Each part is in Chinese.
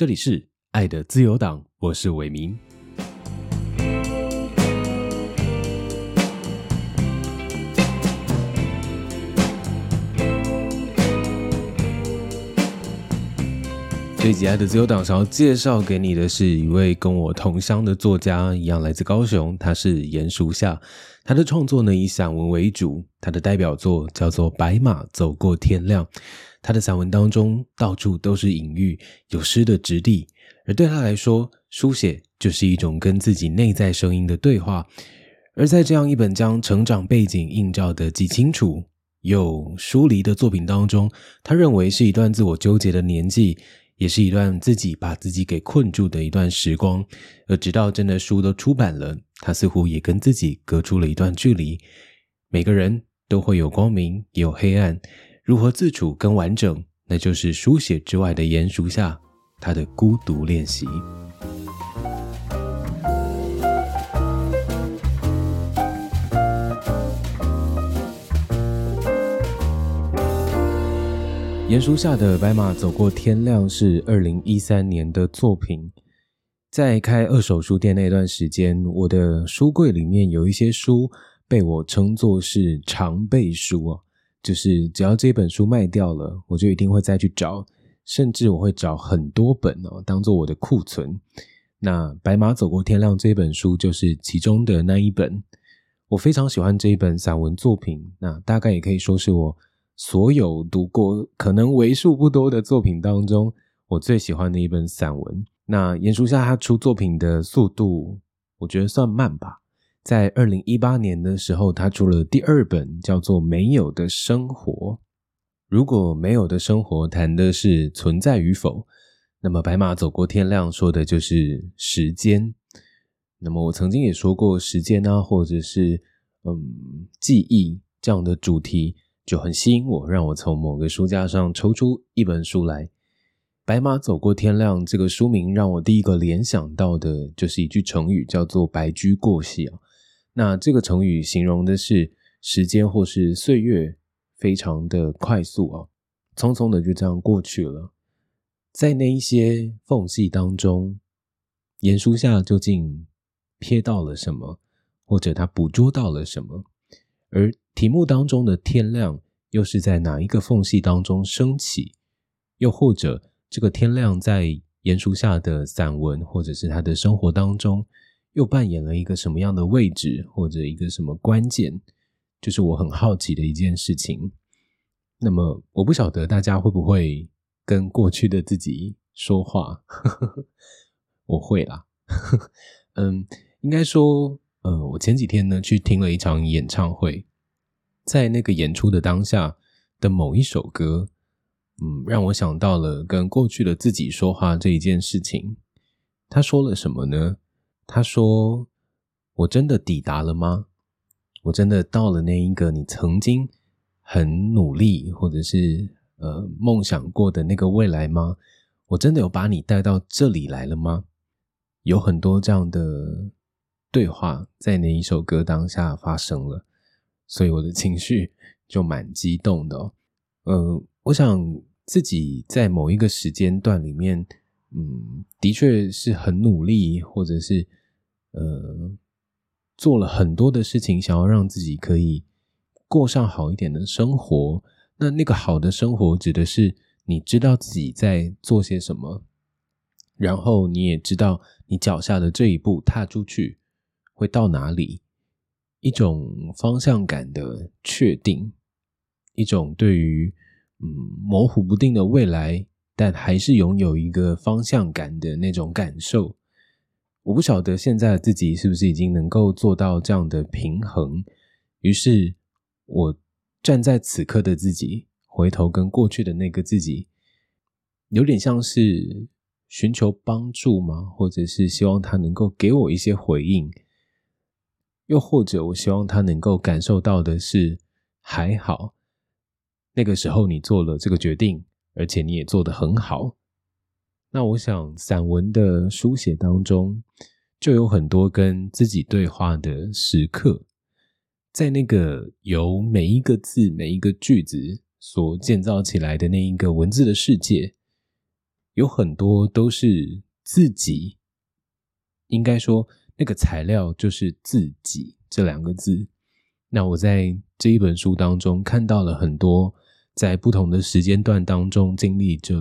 这里是爱的自由党，我是伟明。这一集《爱的自由党》想要介绍给你的是一位跟我同乡的作家，一样来自高雄，他是严淑夏。他的创作呢以散文为主，他的代表作叫做《白马走过天亮》。他的散文当中到处都是隐喻，有诗的质地，而对他来说，书写就是一种跟自己内在声音的对话。而在这样一本将成长背景映照的既清楚又疏离的作品当中，他认为是一段自我纠结的年纪。也是一段自己把自己给困住的一段时光，而直到真的书都出版了，他似乎也跟自己隔出了一段距离。每个人都会有光明，也有黑暗，如何自处跟完整，那就是书写之外的严书下他的孤独练习。严书下的《白马走过天亮》是二零一三年的作品。在开二手书店那段时间，我的书柜里面有一些书被我称作是常备书啊，就是只要这本书卖掉了，我就一定会再去找，甚至我会找很多本哦，当做我的库存。那《白马走过天亮》这本书就是其中的那一本。我非常喜欢这一本散文作品，那大概也可以说是我。所有读过可能为数不多的作品当中，我最喜欢的一本散文。那严书夏他出作品的速度，我觉得算慢吧。在二零一八年的时候，他出了第二本，叫做《没有的生活》。如果没有的生活谈的是存在与否，那么《白马走过天亮》说的就是时间。那么我曾经也说过，时间啊，或者是嗯记忆这样的主题。就很吸引我，让我从某个书架上抽出一本书来，《白马走过天亮》这个书名让我第一个联想到的就是一句成语，叫做“白驹过隙”啊。那这个成语形容的是时间或是岁月非常的快速啊，匆匆的就这样过去了。在那一些缝隙当中，严书夏究竟瞥到了什么，或者他捕捉到了什么？而题目当中的天亮，又是在哪一个缝隙当中升起？又或者，这个天亮在严书下的散文，或者是他的生活当中，又扮演了一个什么样的位置，或者一个什么关键？就是我很好奇的一件事情。那么，我不晓得大家会不会跟过去的自己说话？我会啦。嗯，应该说。呃，我前几天呢去听了一场演唱会，在那个演出的当下的某一首歌，嗯，让我想到了跟过去的自己说话这一件事情。他说了什么呢？他说：“我真的抵达了吗？我真的到了那一个你曾经很努力或者是呃梦想过的那个未来吗？我真的有把你带到这里来了吗？”有很多这样的。对话在那一首歌当下发生了，所以我的情绪就蛮激动的。呃，我想自己在某一个时间段里面，嗯，的确是很努力，或者是呃做了很多的事情，想要让自己可以过上好一点的生活。那那个好的生活，指的是你知道自己在做些什么，然后你也知道你脚下的这一步踏出去。会到哪里？一种方向感的确定，一种对于嗯模糊不定的未来，但还是拥有一个方向感的那种感受。我不晓得现在自己是不是已经能够做到这样的平衡。于是，我站在此刻的自己，回头跟过去的那个自己，有点像是寻求帮助吗？或者是希望他能够给我一些回应？又或者，我希望他能够感受到的是，还好，那个时候你做了这个决定，而且你也做得很好。那我想，散文的书写当中，就有很多跟自己对话的时刻，在那个由每一个字、每一个句子所建造起来的那一个文字的世界，有很多都是自己，应该说那个材料就是自己这两个字。那我在这一本书当中看到了很多，在不同的时间段当中经历着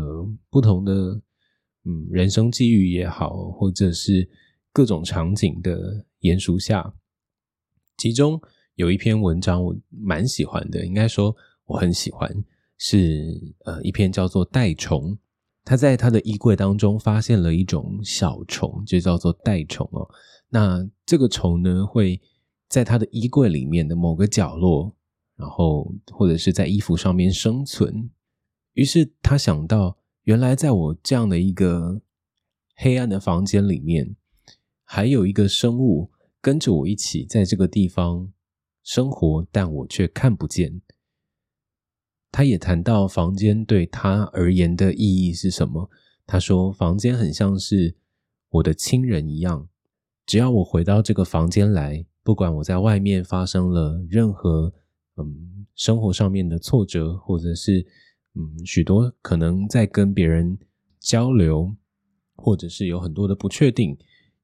不同的，嗯，人生际遇也好，或者是各种场景的严书下，其中有一篇文章我蛮喜欢的，应该说我很喜欢，是呃一篇叫做《袋虫》，他在他的衣柜当中发现了一种小虫，就叫做袋虫哦。那这个虫呢会。在他的衣柜里面的某个角落，然后或者是在衣服上面生存。于是他想到，原来在我这样的一个黑暗的房间里面，还有一个生物跟着我一起在这个地方生活，但我却看不见。他也谈到房间对他而言的意义是什么。他说，房间很像是我的亲人一样，只要我回到这个房间来。不管我在外面发生了任何嗯生活上面的挫折，或者是嗯许多可能在跟别人交流，或者是有很多的不确定，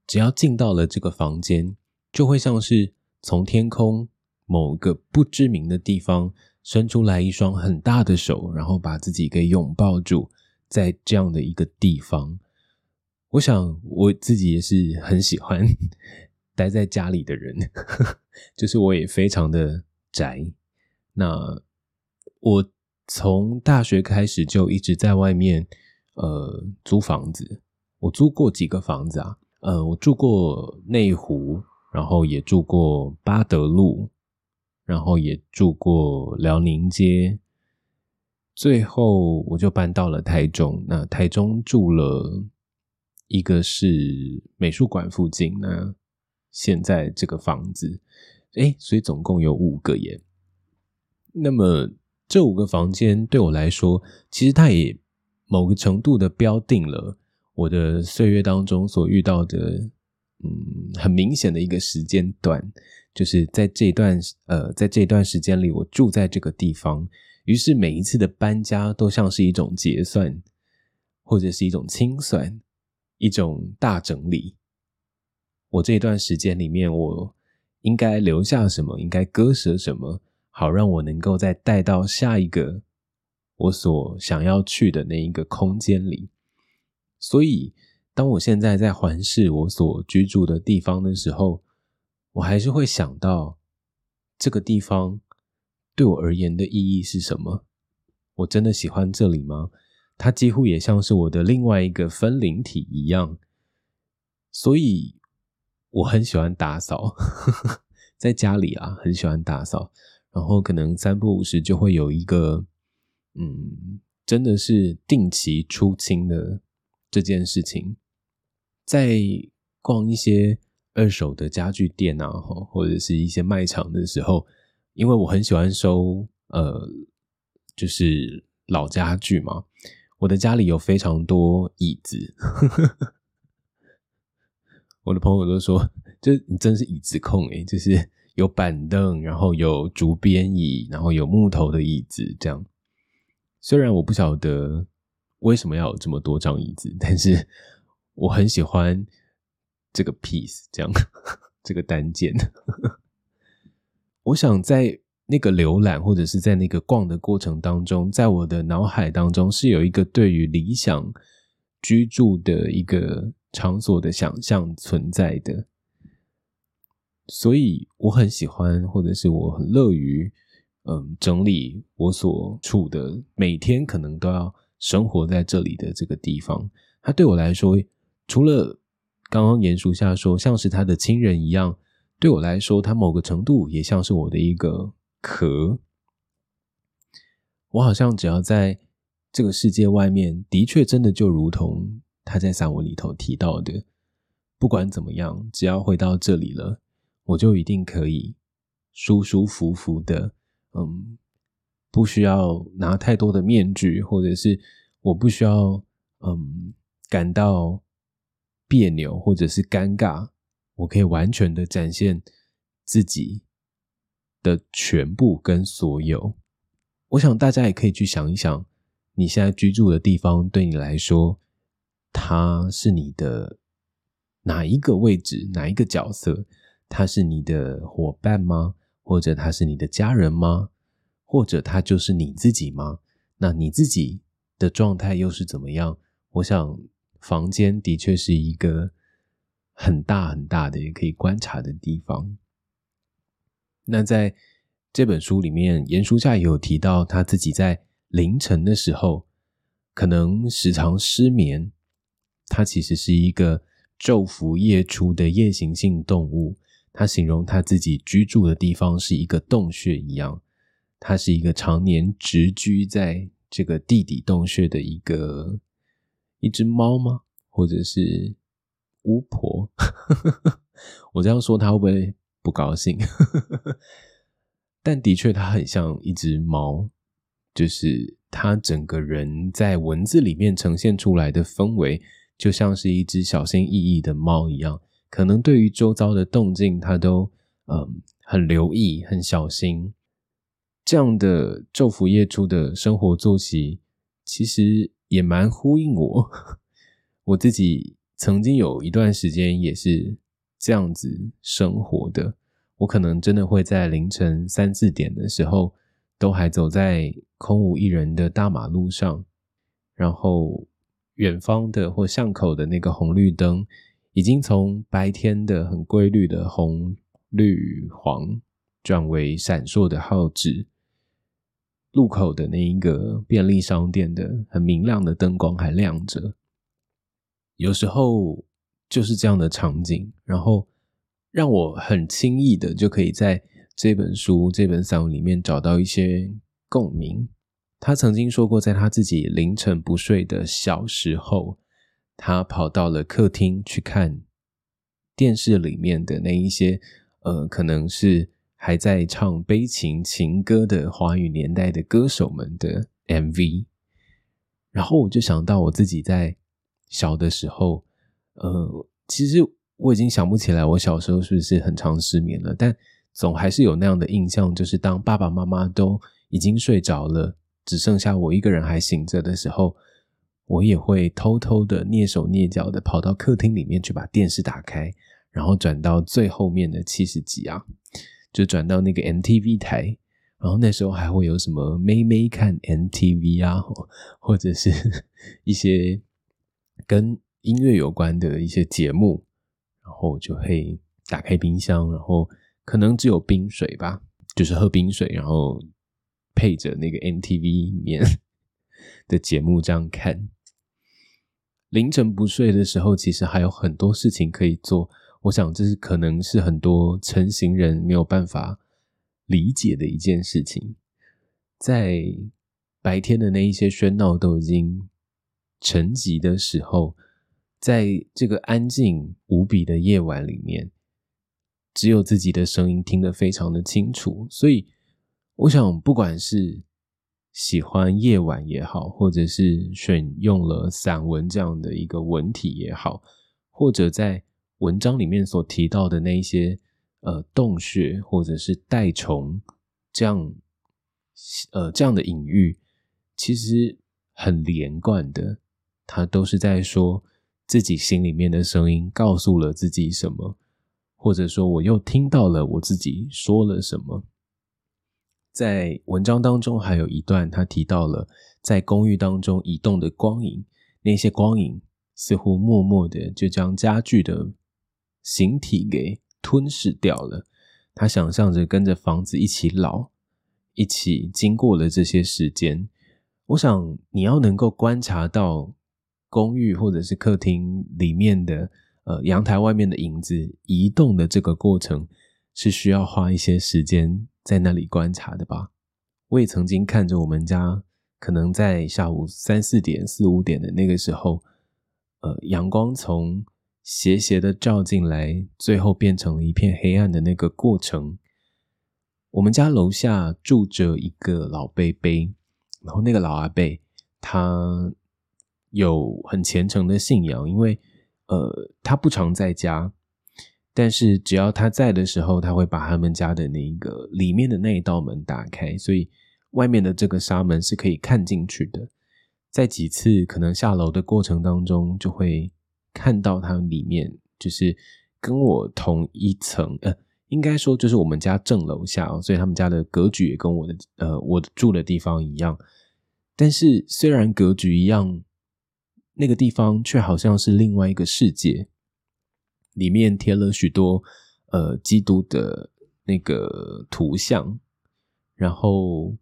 只要进到了这个房间，就会像是从天空某个不知名的地方伸出来一双很大的手，然后把自己给拥抱住，在这样的一个地方，我想我自己也是很喜欢。待在家里的人，就是我也非常的宅。那我从大学开始就一直在外面呃租房子。我租过几个房子啊？呃，我住过内湖，然后也住过八德路，然后也住过辽宁街。最后我就搬到了台中。那台中住了一个是美术馆附近那。现在这个房子，哎，所以总共有五个耶。那么这五个房间对我来说，其实它也某个程度的标定了我的岁月当中所遇到的，嗯，很明显的一个时间段，就是在这段呃，在这段时间里，我住在这个地方，于是每一次的搬家都像是一种结算，或者是一种清算，一种大整理。我这段时间里面，我应该留下什么？应该割舍什么？好让我能够再带到下一个我所想要去的那一个空间里。所以，当我现在在环视我所居住的地方的时候，我还是会想到这个地方对我而言的意义是什么？我真的喜欢这里吗？它几乎也像是我的另外一个分灵体一样。所以。我很喜欢打扫，在家里啊，很喜欢打扫。然后可能三不五时就会有一个，嗯，真的是定期出清的这件事情。在逛一些二手的家具店啊，或者是一些卖场的时候，因为我很喜欢收，呃，就是老家具嘛。我的家里有非常多椅子。我的朋友都说，就你真是椅子控诶，就是有板凳，然后有竹编椅，然后有木头的椅子，这样。虽然我不晓得为什么要有这么多张椅子，但是 我很喜欢这个 piece，这样 这个单件。我想在那个浏览或者是在那个逛的过程当中，在我的脑海当中是有一个对于理想居住的一个。场所的想象存在的，所以我很喜欢，或者是我很乐于，嗯，整理我所处的每天可能都要生活在这里的这个地方。它对我来说，除了刚刚严叔下说像是他的亲人一样，对我来说，他某个程度也像是我的一个壳。我好像只要在这个世界外面，的确真的就如同。他在散文里头提到的，不管怎么样，只要回到这里了，我就一定可以舒舒服服的，嗯，不需要拿太多的面具，或者是我不需要，嗯，感到别扭或者是尴尬，我可以完全的展现自己的全部跟所有。我想大家也可以去想一想，你现在居住的地方对你来说。它是你的哪一个位置，哪一个角色？他是你的伙伴吗？或者他是你的家人吗？或者他就是你自己吗？那你自己的状态又是怎么样？我想，房间的确是一个很大很大的也可以观察的地方。那在这本书里面，严书夏也有提到，他自己在凌晨的时候可能时常失眠。他其实是一个昼伏夜出的夜行性动物。他形容他自己居住的地方是一个洞穴一样。他是一个常年直居在这个地底洞穴的一个一只猫吗？或者是巫婆？我这样说他会不会不高兴？但的确，它很像一只猫，就是它整个人在文字里面呈现出来的氛围，就像是一只小心翼翼的猫一样。可能对于周遭的动静，他都嗯很留意、很小心。这样的昼伏夜出的生活作息，其实也蛮呼应我。我自己曾经有一段时间也是这样子生活的。我可能真的会在凌晨三四点的时候，都还走在空无一人的大马路上，然后远方的或巷口的那个红绿灯，已经从白天的很规律的红、绿、黄，转为闪烁的号志。路口的那一个便利商店的很明亮的灯光还亮着，有时候就是这样的场景，然后。让我很轻易的就可以在这本书、这本散文里面找到一些共鸣。他曾经说过，在他自己凌晨不睡的小时候，他跑到了客厅去看电视里面的那一些，呃，可能是还在唱悲情情歌的华语年代的歌手们的 MV。然后我就想到我自己在小的时候，呃，其实。我已经想不起来我小时候是不是很常失眠了，但总还是有那样的印象，就是当爸爸妈妈都已经睡着了，只剩下我一个人还醒着的时候，我也会偷偷的蹑手蹑脚的跑到客厅里面去把电视打开，然后转到最后面的七十集啊，就转到那个 NTV 台，然后那时候还会有什么妹妹看 NTV 啊，或者是 一些跟音乐有关的一些节目。然后就会打开冰箱，然后可能只有冰水吧，就是喝冰水，然后配着那个 MTV 里面 的节目这样看。凌晨不睡的时候，其实还有很多事情可以做。我想这是可能是很多成型人没有办法理解的一件事情。在白天的那一些喧闹都已经沉寂的时候。在这个安静无比的夜晚里面，只有自己的声音听得非常的清楚。所以，我想，不管是喜欢夜晚也好，或者是选用了散文这样的一个文体也好，或者在文章里面所提到的那一些呃洞穴或者是带虫这样呃这样的隐喻，其实很连贯的，它都是在说。自己心里面的声音告诉了自己什么，或者说我又听到了我自己说了什么。在文章当中还有一段，他提到了在公寓当中移动的光影，那些光影似乎默默的就将家具的形体给吞噬掉了。他想象着跟着房子一起老，一起经过了这些时间。我想你要能够观察到。公寓或者是客厅里面的呃阳台外面的影子移动的这个过程，是需要花一些时间在那里观察的吧？我也曾经看着我们家，可能在下午三四点、四五点的那个时候，呃，阳光从斜斜的照进来，最后变成了一片黑暗的那个过程。我们家楼下住着一个老贝贝，然后那个老阿贝他。有很虔诚的信仰，因为呃，他不常在家，但是只要他在的时候，他会把他们家的那个里面的那一道门打开，所以外面的这个纱门是可以看进去的。在几次可能下楼的过程当中，就会看到他里面就是跟我同一层，呃，应该说就是我们家正楼下哦，所以他们家的格局也跟我的呃我住的地方一样。但是虽然格局一样，那个地方却好像是另外一个世界，里面贴了许多呃基督的那个图像，然后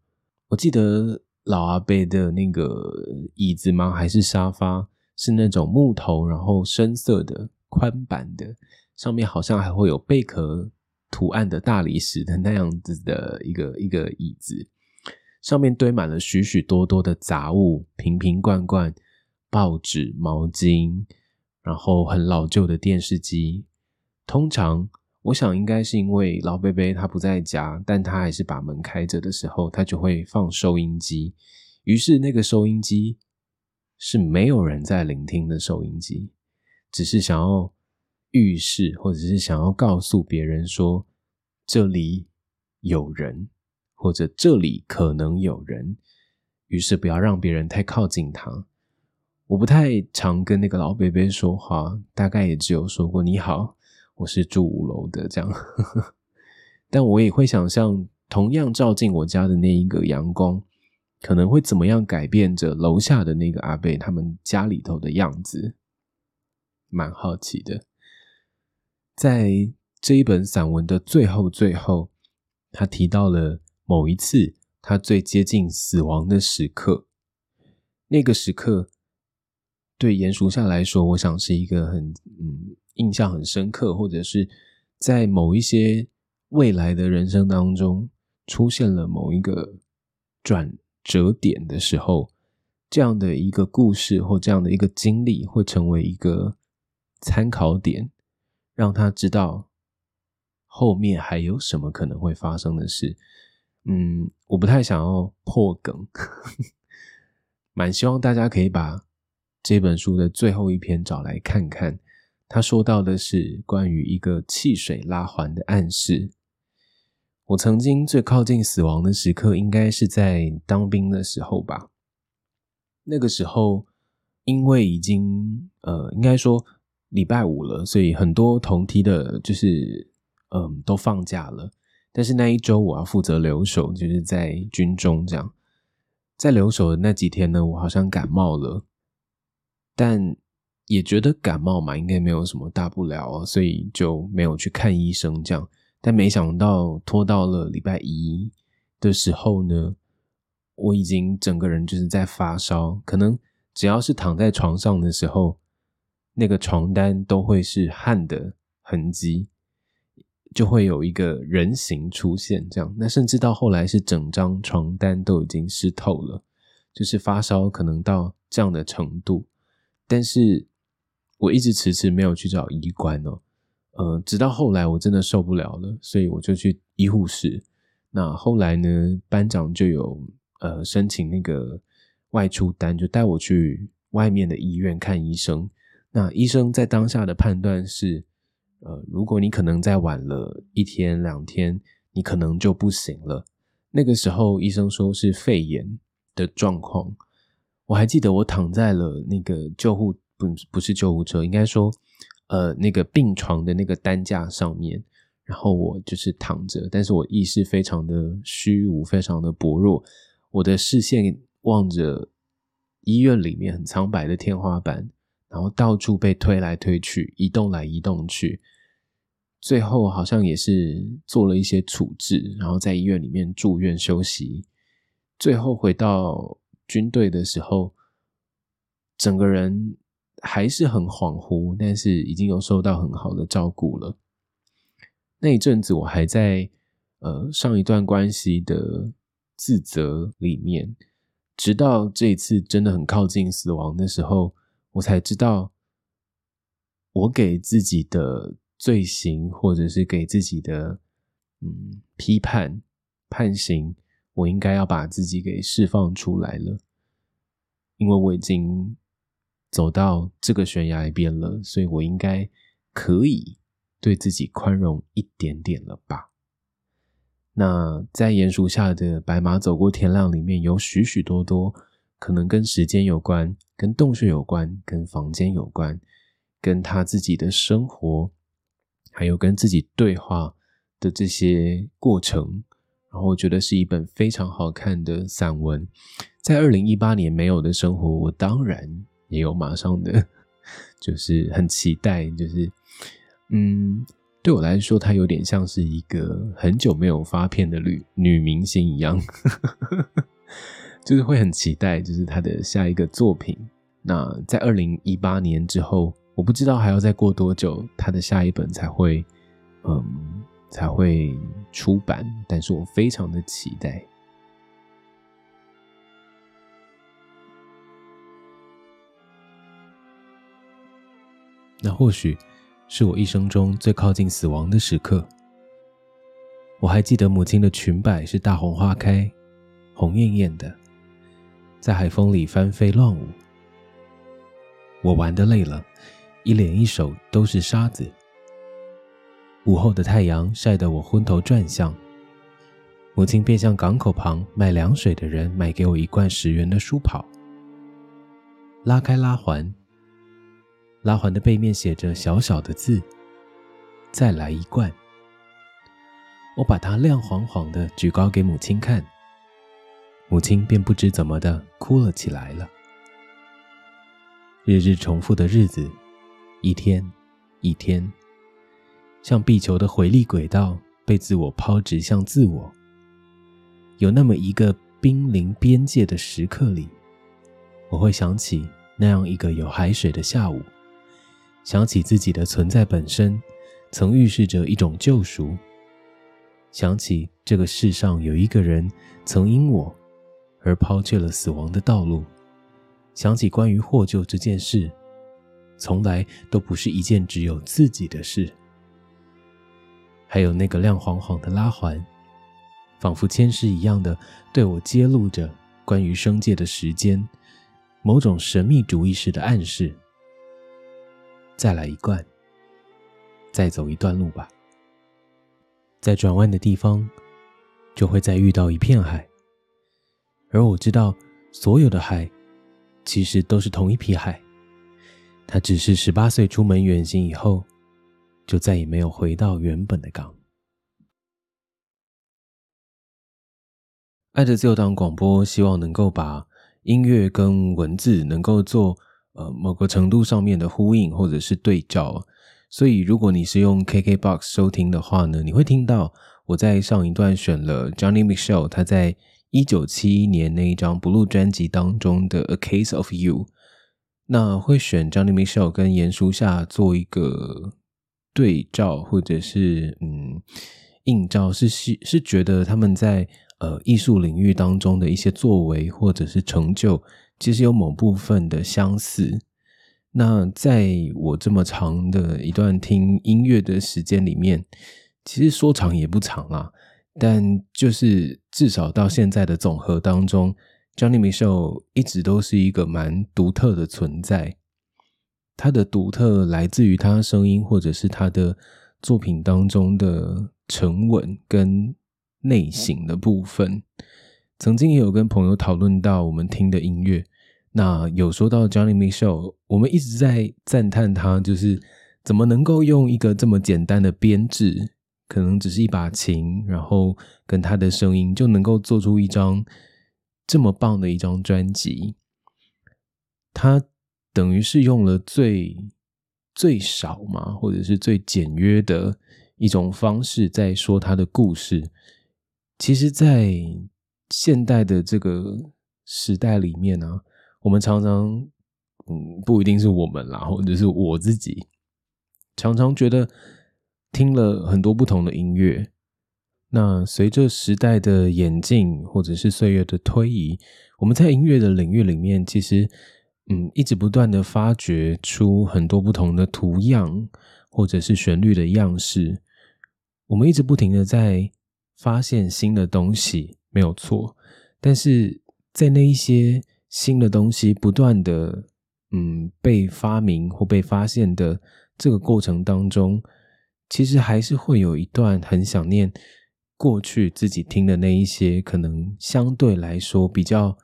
我记得。老阿伯的那个椅子吗？还是沙发？是那种木头，然后深色的、宽板的，上面好像还会有贝壳图案的大理石的那样子的一个一个椅子，上面堆满了许许多多的杂物，瓶瓶罐罐、报纸、毛巾，然后很老旧的电视机，通常。我想应该是因为老贝贝他不在家，但他还是把门开着的时候，他就会放收音机。于是那个收音机是没有人在聆听的收音机，只是想要预示或者是想要告诉别人说这里有人，或者这里可能有人。于是不要让别人太靠近他。我不太常跟那个老贝贝说话，大概也只有说过你好。我是住五楼的，这样，但我也会想象，同样照进我家的那一个阳光，可能会怎么样改变着楼下的那个阿贝他们家里头的样子，蛮好奇的。在这一本散文的最后，最后，他提到了某一次他最接近死亡的时刻，那个时刻对严淑夏来说，我想是一个很嗯。印象很深刻，或者是在某一些未来的人生当中出现了某一个转折点的时候，这样的一个故事或这样的一个经历会成为一个参考点，让他知道后面还有什么可能会发生的事。嗯，我不太想要破梗，蛮希望大家可以把这本书的最后一篇找来看看。他说到的是关于一个汽水拉环的暗示。我曾经最靠近死亡的时刻，应该是在当兵的时候吧。那个时候，因为已经呃，应该说礼拜五了，所以很多同梯的，就是嗯，都放假了。但是那一周我要负责留守，就是在军中这样。在留守的那几天呢，我好像感冒了，但。也觉得感冒嘛，应该没有什么大不了，所以就没有去看医生。这样，但没想到拖到了礼拜一的时候呢，我已经整个人就是在发烧，可能只要是躺在床上的时候，那个床单都会是汗的痕迹，就会有一个人形出现。这样，那甚至到后来是整张床单都已经湿透了，就是发烧可能到这样的程度，但是。我一直迟迟没有去找医官哦，呃，直到后来我真的受不了了，所以我就去医护室。那后来呢，班长就有呃申请那个外出单，就带我去外面的医院看医生。那医生在当下的判断是，呃，如果你可能再晚了一天两天，你可能就不行了。那个时候医生说是肺炎的状况。我还记得我躺在了那个救护。不不是救护车，应该说，呃，那个病床的那个担架上面，然后我就是躺着，但是我意识非常的虚无，非常的薄弱，我的视线望着医院里面很苍白的天花板，然后到处被推来推去，移动来移动去，最后好像也是做了一些处置，然后在医院里面住院休息，最后回到军队的时候，整个人。还是很恍惚，但是已经有受到很好的照顾了。那一阵子，我还在呃上一段关系的自责里面，直到这一次真的很靠近死亡的时候，我才知道，我给自己的罪行，或者是给自己的嗯批判判刑，我应该要把自己给释放出来了，因为我已经。走到这个悬崖边了，所以我应该可以对自己宽容一点点了吧？那在鼹鼠下的白马走过天亮里面有许许多多可能跟时间有关，跟洞穴有关，跟房间有关，跟他自己的生活，还有跟自己对话的这些过程。然后我觉得是一本非常好看的散文。在二零一八年没有的生活，我当然也有马上的，就是很期待，就是嗯。对我来说，她有点像是一个很久没有发片的女女明星一样，就是会很期待，就是她的下一个作品。那在二零一八年之后，我不知道还要再过多久，她的下一本才会，嗯，才会出版。但是我非常的期待。那或许。是我一生中最靠近死亡的时刻。我还记得母亲的裙摆是大红花开，红艳艳的，在海风里翻飞乱舞。我玩的累了，一脸一手都是沙子。午后的太阳晒得我昏头转向。母亲便向港口旁卖凉水的人买给我一罐十元的书跑。拉开拉环。拉环的背面写着小小的字：“再来一罐。”我把它亮晃晃的举高给母亲看，母亲便不知怎么的哭了起来了。日日重复的日子，一天一天，像壁球的回力轨道被自我抛掷向自我。有那么一个濒临边界的时刻里，我会想起那样一个有海水的下午。想起自己的存在本身，曾预示着一种救赎。想起这个世上有一个人曾因我而抛却了死亡的道路。想起关于获救这件事，从来都不是一件只有自己的事。还有那个亮晃晃的拉环，仿佛签诗一样的对我揭露着关于生界的时间，某种神秘主义式的暗示。再来一罐，再走一段路吧。在转弯的地方，就会再遇到一片海。而我知道，所有的海其实都是同一批海。它只是十八岁出门远行以后，就再也没有回到原本的港。爱的自由党广播希望能够把音乐跟文字能够做。呃，某个程度上面的呼应或者是对照，所以如果你是用 KKBOX 收听的话呢，你会听到我在上一段选了 Johnny Mitchell 他在一九七一年那一张 Blue 专辑当中的 A Case of You，那会选 Johnny Mitchell 跟严书夏做一个对照或者是嗯映照，是是是觉得他们在呃艺术领域当中的一些作为或者是成就。其实有某部分的相似。那在我这么长的一段听音乐的时间里面，其实说长也不长啦。但就是至少到现在的总和当中，Johnny m i c h e l 一直都是一个蛮独特的存在。他的独特来自于他声音，或者是他的作品当中的沉稳跟内省的部分。曾经也有跟朋友讨论到我们听的音乐。那有说到 Johnny Mitchell，我们一直在赞叹他，就是怎么能够用一个这么简单的编制，可能只是一把琴，然后跟他的声音就能够做出一张这么棒的一张专辑。他等于是用了最最少嘛，或者是最简约的一种方式在说他的故事。其实，在现代的这个时代里面呢。我们常常，嗯，不一定是我们啦，或者是我自己，常常觉得听了很多不同的音乐。那随着时代的演进，或者是岁月的推移，我们在音乐的领域里面，其实，嗯，一直不断的发掘出很多不同的图样，或者是旋律的样式。我们一直不停的在发现新的东西，没有错。但是在那一些。新的东西不断的，嗯，被发明或被发现的这个过程当中，其实还是会有一段很想念过去自己听的那一些，可能相对来说比较，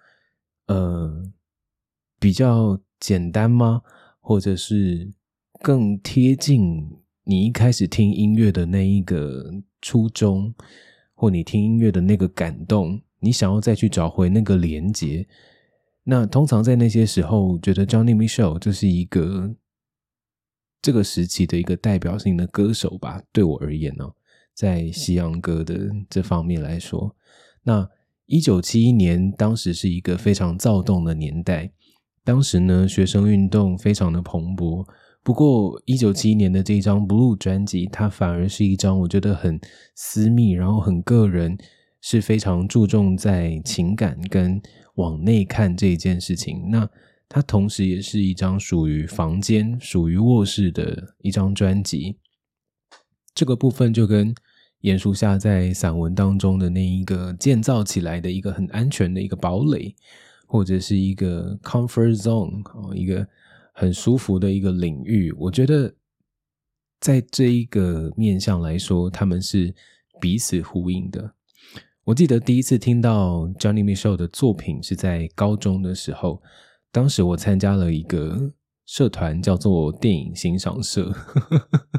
呃比较简单吗？或者是更贴近你一开始听音乐的那一个初衷，或你听音乐的那个感动，你想要再去找回那个连接？那通常在那些时候，觉得 Johnny Mitchell 就是一个这个时期的一个代表性的歌手吧。对我而言呢，在西洋歌的这方面来说，那一九七一年当时是一个非常躁动的年代，当时呢学生运动非常的蓬勃。不过一九七一年的这张 Blue 专辑，它反而是一张我觉得很私密，然后很个人，是非常注重在情感跟。往内看这一件事情，那它同时也是一张属于房间、属于卧室的一张专辑。这个部分就跟严书夏在散文当中的那一个建造起来的一个很安全的一个堡垒，或者是一个 comfort zone 哦，一个很舒服的一个领域。我觉得在这一个面向来说，他们是彼此呼应的。我记得第一次听到 Johnny Mitchell 的作品是在高中的时候，当时我参加了一个社团，叫做电影欣赏社。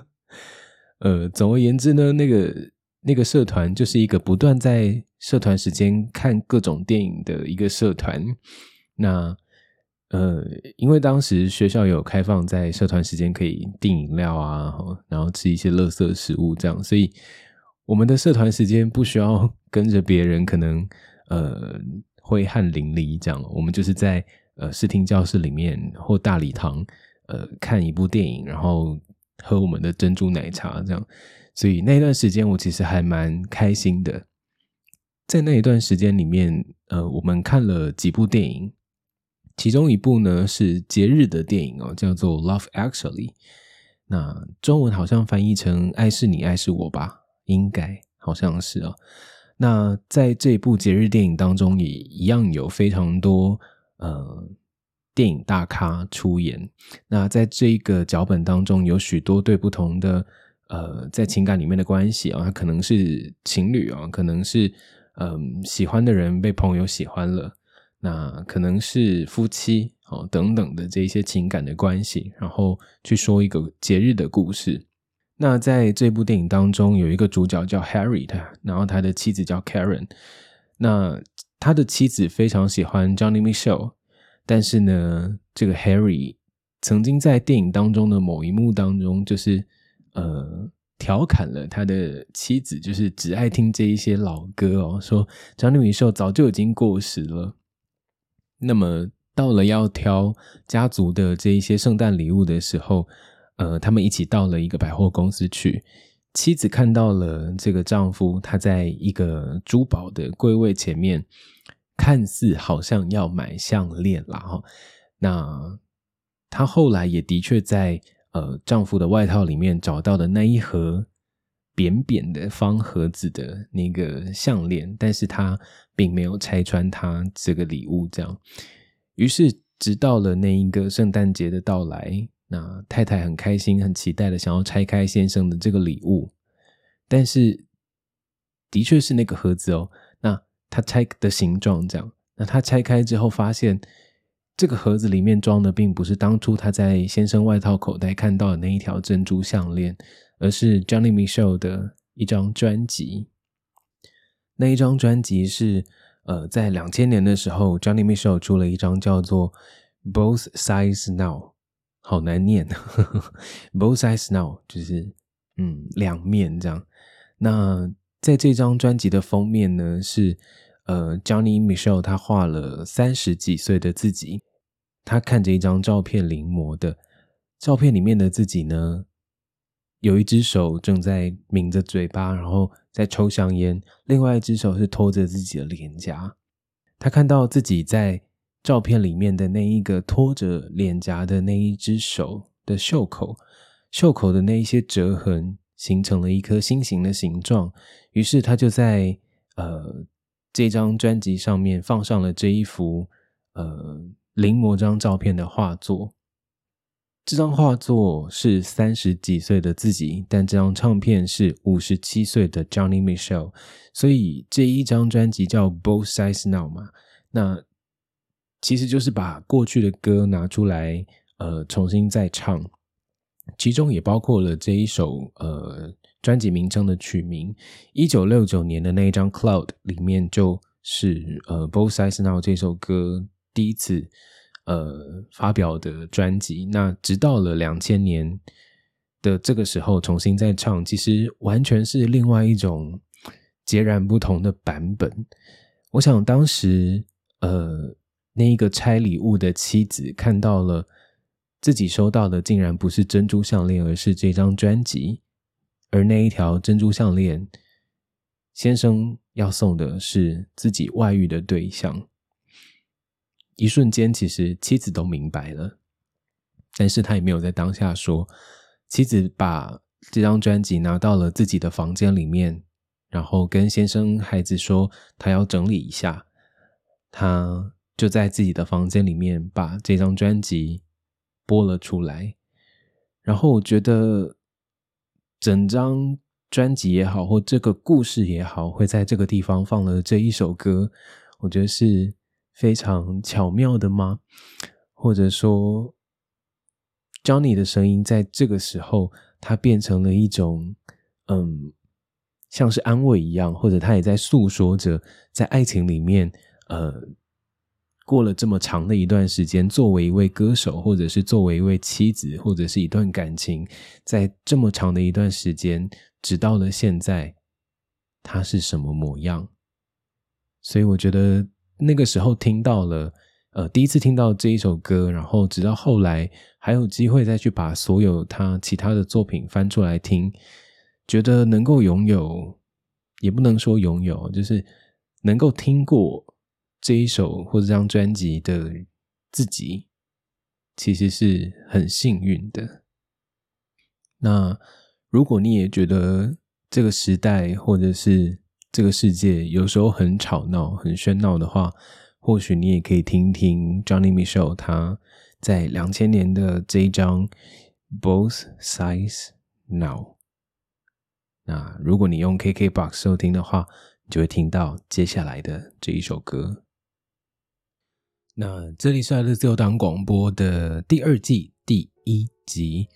呃，总而言之呢，那个那个社团就是一个不断在社团时间看各种电影的一个社团。那呃，因为当时学校有开放在社团时间可以订饮料啊，然后吃一些垃圾食物这样，所以。我们的社团时间不需要跟着别人，可能呃挥汗淋漓这样。我们就是在呃视听教室里面或大礼堂呃看一部电影，然后喝我们的珍珠奶茶这样。所以那段时间我其实还蛮开心的。在那一段时间里面，呃，我们看了几部电影，其中一部呢是节日的电影哦，叫做《Love Actually》，那中文好像翻译成“爱是你，爱是我”吧。应该好像是哦。那在这部节日电影当中，也一样有非常多呃电影大咖出演。那在这个脚本当中，有许多对不同的呃在情感里面的关系啊，可能是情侣啊，可能是嗯喜欢的人被朋友喜欢了，那可能是夫妻哦等等的这些情感的关系，然后去说一个节日的故事。那在这部电影当中，有一个主角叫 Harry，他然后他的妻子叫 Karen。那他的妻子非常喜欢 Johnny Mitchell，但是呢，这个 Harry 曾经在电影当中的某一幕当中，就是呃调侃了他的妻子，就是只爱听这一些老歌哦，说 Johnny Mitchell 早就已经过时了。那么到了要挑家族的这一些圣诞礼物的时候。呃，他们一起到了一个百货公司去。妻子看到了这个丈夫，他在一个珠宝的柜位前面，看似好像要买项链啦。哈。那他后来也的确在呃丈夫的外套里面找到的那一盒扁扁的方盒子的那个项链，但是她并没有拆穿他这个礼物。这样，于是直到了那一个圣诞节的到来。那太太很开心、很期待的想要拆开先生的这个礼物，但是的确是那个盒子哦。那他拆的形状这样，那他拆开之后发现，这个盒子里面装的并不是当初他在先生外套口袋看到的那一条珍珠项链，而是 Johnny Mitchell 的一张专辑。那一张专辑是呃，在两千年的时候，Johnny Mitchell 出了一张叫做《Both Sides Now》。好难念，Both sides now 就是嗯两面这样。那在这张专辑的封面呢，是呃 Johnny Mitchell 他画了三十几岁的自己，他看着一张照片临摹的照片里面的自己呢，有一只手正在抿着嘴巴，然后在抽香烟，另外一只手是托着自己的脸颊。他看到自己在。照片里面的那一个托着脸颊的那一只手的袖口，袖口的那一些折痕形成了一颗心形的形状。于是他就在呃这张专辑上面放上了这一幅呃临摹张照片的画作。这张画作是三十几岁的自己，但这张唱片是五十七岁的 Johnny Mitchell。所以这一张专辑叫 Both Sides Now 嘛？那其实就是把过去的歌拿出来，呃，重新再唱，其中也包括了这一首呃专辑名称的曲名，一九六九年的那一张《Cloud》里面就是呃《Both Sides Now》这首歌第一次呃发表的专辑。那直到了两千年的这个时候重新再唱，其实完全是另外一种截然不同的版本。我想当时呃。那一个拆礼物的妻子看到了自己收到的，竟然不是珍珠项链，而是这张专辑。而那一条珍珠项链，先生要送的是自己外遇的对象。一瞬间，其实妻子都明白了，但是他也没有在当下说。妻子把这张专辑拿到了自己的房间里面，然后跟先生、孩子说，他要整理一下，他。就在自己的房间里面把这张专辑播了出来，然后我觉得整张专辑也好，或这个故事也好，会在这个地方放了这一首歌，我觉得是非常巧妙的吗？或者说，Johnny 的声音在这个时候，它变成了一种嗯，像是安慰一样，或者他也在诉说着在爱情里面，呃。过了这么长的一段时间，作为一位歌手，或者是作为一位妻子，或者是一段感情，在这么长的一段时间，直到了现在，他是什么模样？所以我觉得那个时候听到了，呃，第一次听到这一首歌，然后直到后来还有机会再去把所有他其他的作品翻出来听，觉得能够拥有，也不能说拥有，就是能够听过。这一首或者这张专辑的自己，其实是很幸运的。那如果你也觉得这个时代或者是这个世界有时候很吵闹、很喧闹的话，或许你也可以听听 Johnny Mitchell 他在两千年的这一张《Both Sides Now》。那如果你用 KKBOX 收听的话，你就会听到接下来的这一首歌。那这里是爱的自由党广播的第二季第一集，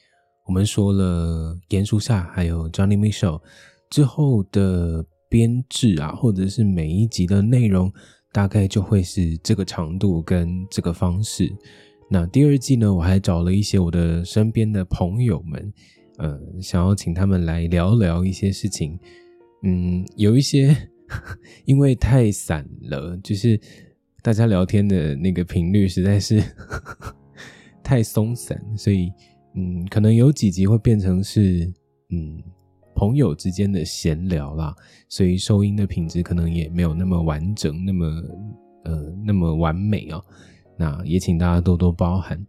我们说了严叔夏还有 Johnny Mitchell 之后的编制啊，或者是每一集的内容，大概就会是这个长度跟这个方式。那第二季呢，我还找了一些我的身边的朋友们，呃，想要请他们来聊聊一些事情。嗯，有一些 因为太散了，就是。大家聊天的那个频率实在是 太松散，所以嗯，可能有几集会变成是嗯朋友之间的闲聊啦，所以收音的品质可能也没有那么完整，那么呃那么完美啊。那也请大家多多包涵。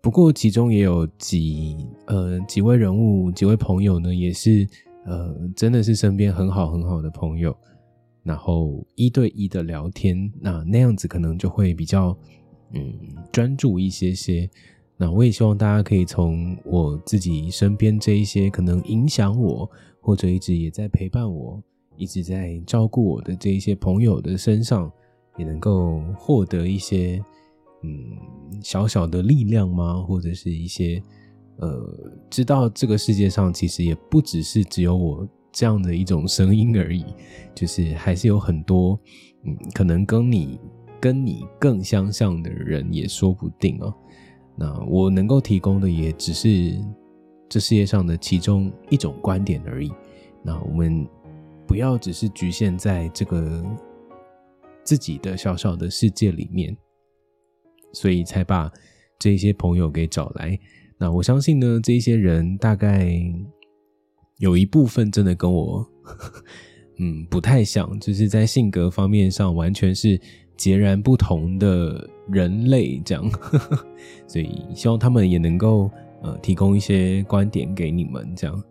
不过其中也有几呃几位人物、几位朋友呢，也是呃真的是身边很好很好的朋友。然后一对一的聊天，那那样子可能就会比较嗯专注一些些。那我也希望大家可以从我自己身边这一些可能影响我，或者一直也在陪伴我、一直在照顾我的这一些朋友的身上，也能够获得一些嗯小小的力量吗？或者是一些呃，知道这个世界上其实也不只是只有我。这样的一种声音而已，就是还是有很多，嗯，可能跟你跟你更相像的人也说不定哦。那我能够提供的也只是这世界上的其中一种观点而已。那我们不要只是局限在这个自己的小小的世界里面，所以才把这些朋友给找来。那我相信呢，这些人大概。有一部分真的跟我，嗯，不太像，就是在性格方面上完全是截然不同的人类这样，所以希望他们也能够呃提供一些观点给你们这样。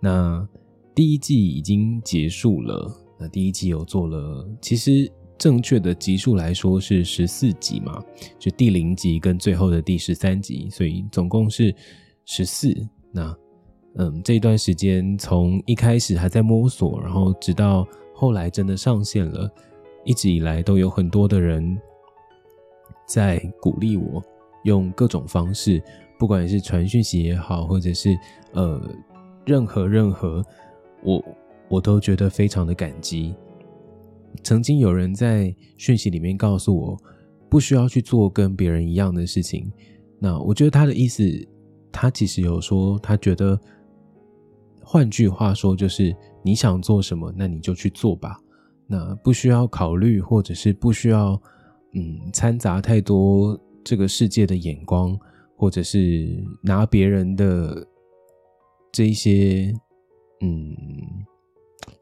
那第一季已经结束了，那第一季有做了，其实正确的集数来说是十四集嘛，就第零集跟最后的第十三集，所以总共是十四。那嗯，这段时间从一开始还在摸索，然后直到后来真的上线了，一直以来都有很多的人在鼓励我，用各种方式，不管是传讯息也好，或者是呃任何任何，我我都觉得非常的感激。曾经有人在讯息里面告诉我，不需要去做跟别人一样的事情。那我觉得他的意思，他其实有说，他觉得，换句话说，就是你想做什么，那你就去做吧。那不需要考虑，或者是不需要，嗯，掺杂太多这个世界的眼光，或者是拿别人的这一些，嗯，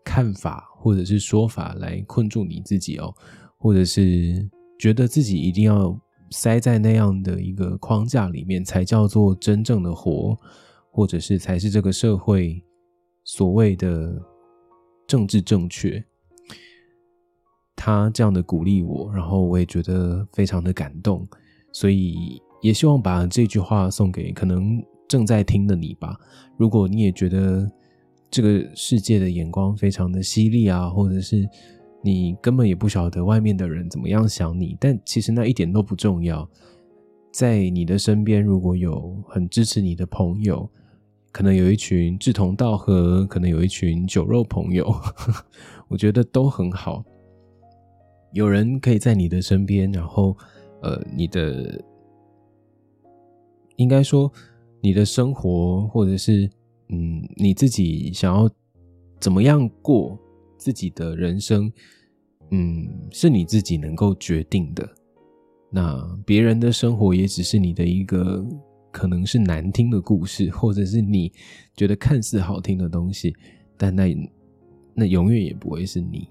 看法或者是说法来困住你自己哦，或者是觉得自己一定要塞在那样的一个框架里面才叫做真正的活，或者是才是这个社会所谓的政治正确。他这样的鼓励我，然后我也觉得非常的感动，所以也希望把这句话送给可能正在听的你吧。如果你也觉得这个世界的眼光非常的犀利啊，或者是你根本也不晓得外面的人怎么样想你，但其实那一点都不重要。在你的身边，如果有很支持你的朋友，可能有一群志同道合，可能有一群酒肉朋友，我觉得都很好。有人可以在你的身边，然后，呃，你的应该说你的生活，或者是嗯，你自己想要怎么样过自己的人生，嗯，是你自己能够决定的。那别人的生活也只是你的一个可能是难听的故事，或者是你觉得看似好听的东西，但那那永远也不会是你。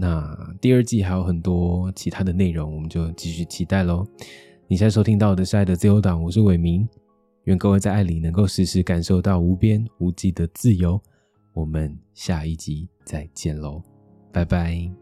那第二季还有很多其他的内容，我们就继续期待喽。你现在收听到的是《爱的自由党》，我是伟明，愿各位在爱里能够时时感受到无边无际的自由。我们下一集再见喽，拜拜。